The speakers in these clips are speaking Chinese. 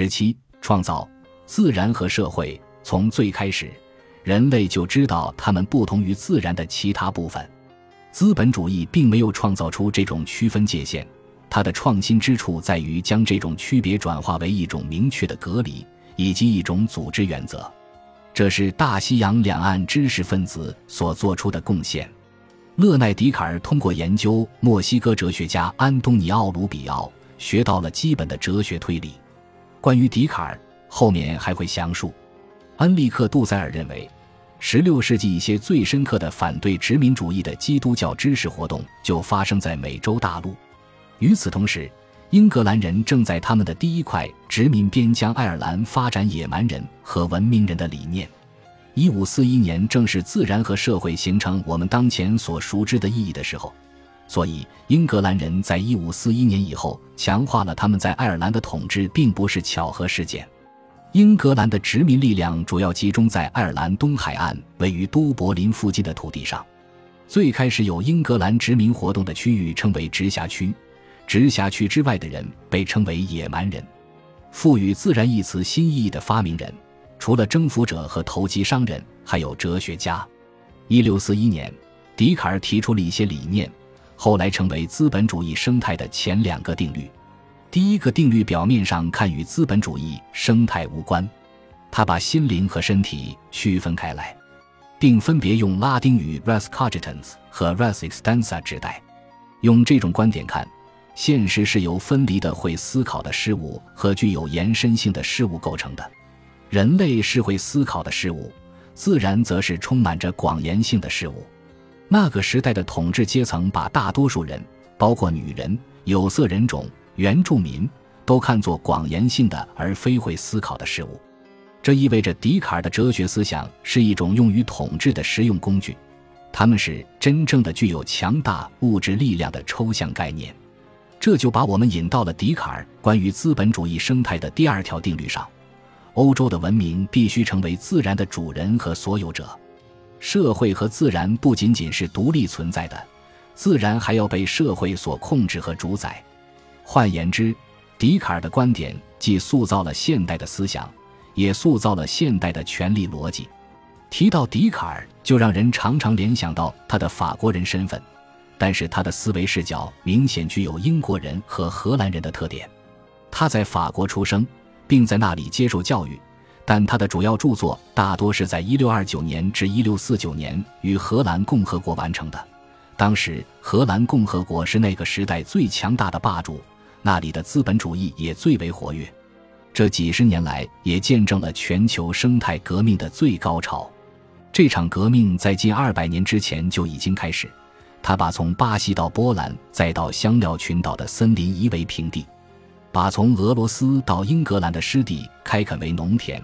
十七，创造自然和社会。从最开始，人类就知道它们不同于自然的其他部分。资本主义并没有创造出这种区分界限，它的创新之处在于将这种区别转化为一种明确的隔离，以及一种组织原则。这是大西洋两岸知识分子所做出的贡献。勒奈·笛卡尔通过研究墨西哥哲学家安东尼奥·卢比奥，学到了基本的哲学推理。关于笛卡尔，后面还会详述。恩利克·杜塞尔认为，16世纪一些最深刻的反对殖民主义的基督教知识活动就发生在美洲大陆。与此同时，英格兰人正在他们的第一块殖民边疆爱尔兰发展野蛮人和文明人的理念。1541年正是自然和社会形成我们当前所熟知的意义的时候，所以英格兰人在1541年以后强化了他们在爱尔兰的统治，并不是巧合事件。英格兰的殖民力量主要集中在爱尔兰东海岸位于都柏林附近的土地上。最开始有英格兰殖民活动的区域称为直辖区。直辖区之外的人被称为野蛮人。赋予“自然”一词新意义的发明人，除了征服者和投机商人，还有哲学家。一六四一年，笛卡尔提出了一些理念，后来成为资本主义生态的前两个定律。第一个定律表面上看与资本主义生态无关，他把心灵和身体区分开来，并分别用拉丁语 res cogitans 和 res extensa 指代。用这种观点看。现实是由分离的会思考的事物和具有延伸性的事物构成的。人类是会思考的事物，自然则是充满着广延性的事物。那个时代的统治阶层把大多数人，包括女人、有色人种、原住民，都看作广延性的而非会思考的事物。这意味着笛卡尔的哲学思想是一种用于统治的实用工具，他们是真正的具有强大物质力量的抽象概念。这就把我们引到了笛卡尔关于资本主义生态的第二条定律上：欧洲的文明必须成为自然的主人和所有者。社会和自然不仅仅是独立存在的，自然还要被社会所控制和主宰。换言之，笛卡尔的观点既塑造了现代的思想，也塑造了现代的权力逻辑。提到笛卡尔，就让人常常联想到他的法国人身份。但是他的思维视角明显具有英国人和荷兰人的特点。他在法国出生，并在那里接受教育，但他的主要著作大多是在1629年至1649年与荷兰共和国完成的。当时，荷兰共和国是那个时代最强大的霸主，那里的资本主义也最为活跃。这几十年来，也见证了全球生态革命的最高潮。这场革命在近二百年之前就已经开始。他把从巴西到波兰再到香料群岛的森林夷为平地，把从俄罗斯到英格兰的湿地开垦为农田，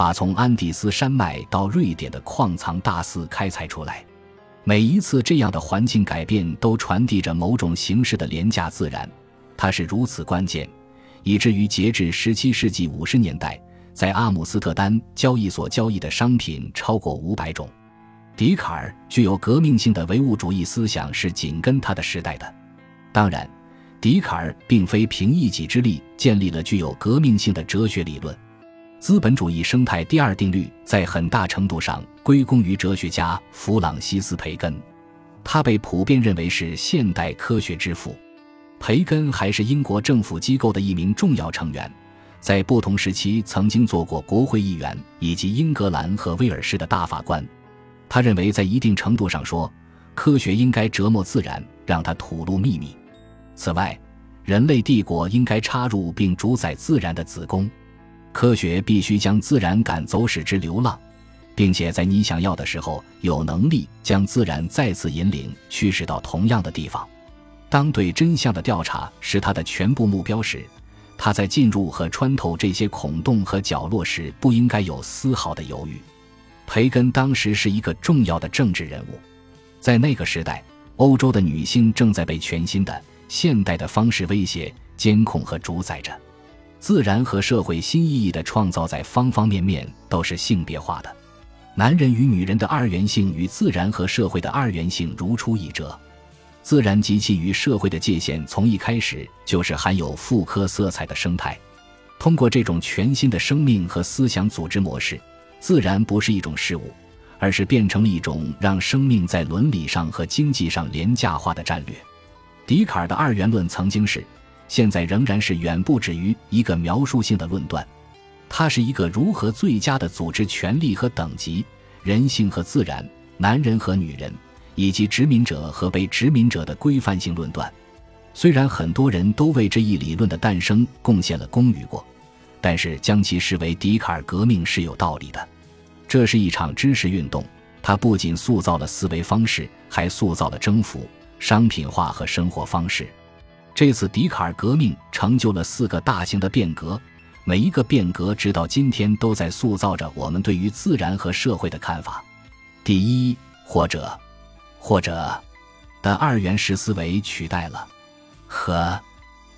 把从安第斯山脉到瑞典的矿藏大肆开采出来。每一次这样的环境改变都传递着某种形式的廉价自然，它是如此关键，以至于截至17世纪50年代，在阿姆斯特丹交易所交易的商品超过500种。笛卡尔具有革命性的唯物主义思想，是紧跟他的时代的。当然，笛卡尔并非凭一己之力建立了具有革命性的哲学理论。资本主义生态第二定律在很大程度上归功于哲学家弗朗西斯·培根，他被普遍认为是现代科学之父。培根还是英国政府机构的一名重要成员，在不同时期曾经做过国会议员以及英格兰和威尔士的大法官。他认为，在一定程度上说，科学应该折磨自然，让它吐露秘密。此外，人类帝国应该插入并主宰自然的子宫。科学必须将自然赶走，使之流浪，并且在你想要的时候，有能力将自然再次引领、驱使到同样的地方。当对真相的调查是他的全部目标时，他在进入和穿透这些孔洞和角落时，不应该有丝毫的犹豫。培根当时是一个重要的政治人物，在那个时代，欧洲的女性正在被全新的、现代的方式威胁、监控和主宰着。自然和社会新意义的创造，在方方面面都是性别化的。男人与女人的二元性与自然和社会的二元性如出一辙。自然及其与社会的界限，从一开始就是含有妇科色彩的生态。通过这种全新的生命和思想组织模式，自然不是一种事物，而是变成了一种让生命在伦理上和经济上廉价化的战略。笛卡尔的二元论曾经是，现在仍然是远不止于一个描述性的论断，它是一个如何最佳的组织权力和等级、人性和自然、男人和女人，以及殖民者和被殖民者的规范性论断。虽然很多人都为这一理论的诞生贡献了功与过，但是将其视为笛卡尔革命是有道理的。这是一场知识运动，它不仅塑造了思维方式，还塑造了征服。商品化和生活方式，这次笛卡尔革命成就了四个大型的变革，每一个变革直到今天都在塑造着我们对于自然和社会的看法。第一，或者，或者的二元式思维取代了和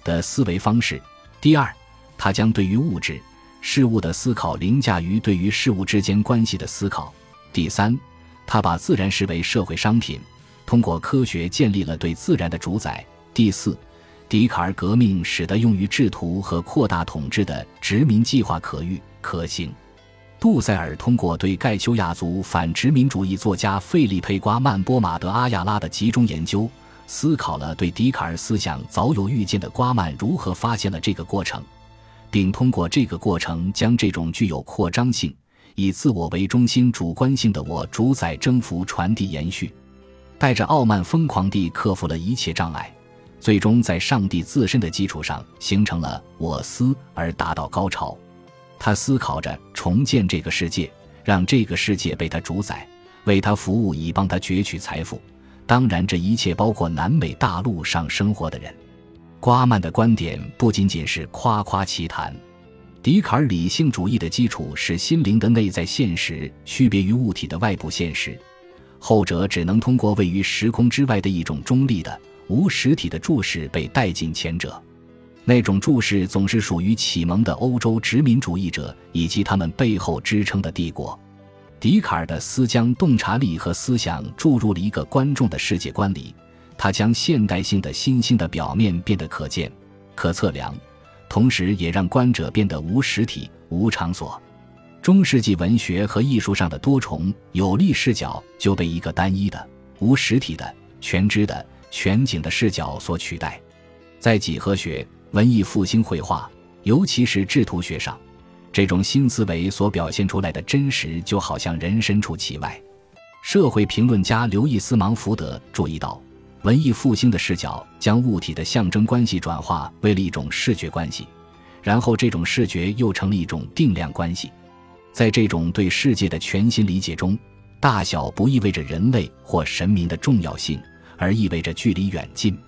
的思维方式。第二，它将对于物质事物的思考凌驾于对于事物之间关系的思考。第三，它把自然视为社会商品。通过科学建立了对自然的主宰。第四，笛卡尔革命使得用于制图和扩大统治的殖民计划可遇可行。杜塞尔通过对盖丘亚族反殖民主义作家费利佩·瓜曼波马德阿亚拉的集中研究，思考了对笛卡尔思想早有预见的瓜曼如何发现了这个过程，并通过这个过程将这种具有扩张性、以自我为中心主观性的我主宰征服传递延续。带着傲慢疯狂地克服了一切障碍，最终在上帝自身的基础上形成了我思而达到高潮。他思考着重建这个世界，让这个世界被他主宰，为他服务，以帮他攫取财富。当然，这一切包括南美大陆上生活的人。瓜曼的观点不仅仅是夸夸其谈。笛卡尔理性主义的基础是心灵的内在现实区别于物体的外部现实。后者只能通过位于时空之外的一种中立的、无实体的注视被带进前者。那种注视总是属于启蒙的欧洲殖民主义者以及他们背后支撑的帝国。笛卡尔的思将洞察力和思想注入了一个观众的世界观里，他将现代性的新兴的表面变得可见、可测量，同时也让观者变得无实体、无场所。中世纪文学和艺术上的多重有力视角就被一个单一的、无实体的、全知的、全景的视角所取代。在几何学、文艺复兴绘画，尤其是制图学上，这种新思维所表现出来的真实，就好像人身处其外。社会评论家刘易斯·芒福德注意到，文艺复兴的视角将物体的象征关系转化为了一种视觉关系，然后这种视觉又成了一种定量关系。在这种对世界的全新理解中，大小不意味着人类或神明的重要性，而意味着距离远近。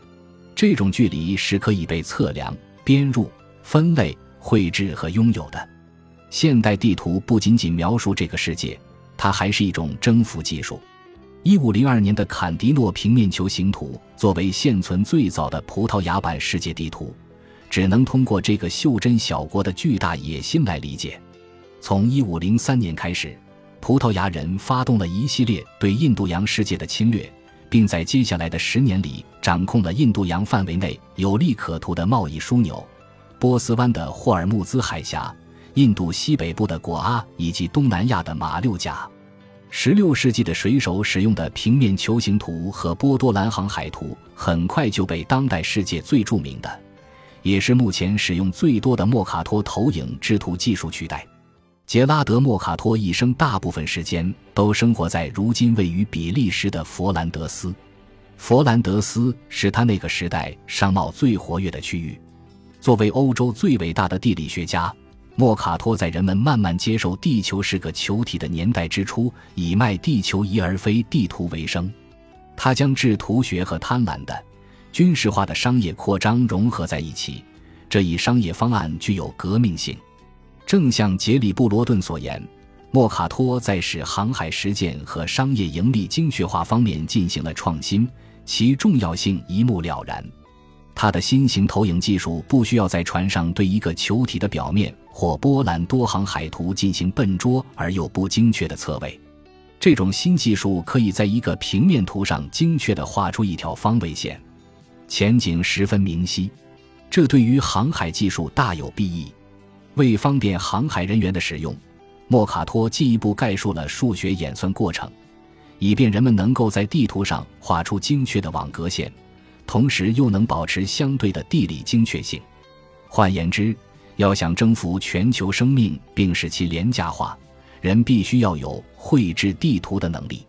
这种距离是可以被测量、编入、分类、绘制和拥有的。现代地图不仅仅描述这个世界，它还是一种征服技术。一五零二年的坎迪诺平面球形图作为现存最早的葡萄牙版世界地图，只能通过这个袖珍小国的巨大野心来理解。从一五零三年开始，葡萄牙人发动了一系列对印度洋世界的侵略，并在接下来的十年里掌控了印度洋范围内有利可图的贸易枢纽——波斯湾的霍尔木兹海峡、印度西北部的果阿以及东南亚的马六甲。十六世纪的水手使用的平面球形图和波多兰航海图很快就被当代世界最著名的，也是目前使用最多的莫卡托投影制图技术取代。杰拉德·莫卡托一生大部分时间都生活在如今位于比利时的佛兰德斯。佛兰德斯是他那个时代商贸最活跃的区域。作为欧洲最伟大的地理学家，莫卡托在人们慢慢接受地球是个球体的年代之初，以卖地球仪而非地图为生。他将制图学和贪婪的、军事化的商业扩张融合在一起，这一商业方案具有革命性。正像杰里布罗顿所言，莫卡托在使航海实践和商业盈利精确化方面进行了创新，其重要性一目了然。他的新型投影技术不需要在船上对一个球体的表面或波兰多航海图进行笨拙而又不精确的测位，这种新技术可以在一个平面图上精确地画出一条方位线，前景十分明晰。这对于航海技术大有裨益。为方便航海人员的使用，莫卡托进一步概述了数学演算过程，以便人们能够在地图上画出精确的网格线，同时又能保持相对的地理精确性。换言之，要想征服全球生命并使其廉价化，人必须要有绘制地图的能力。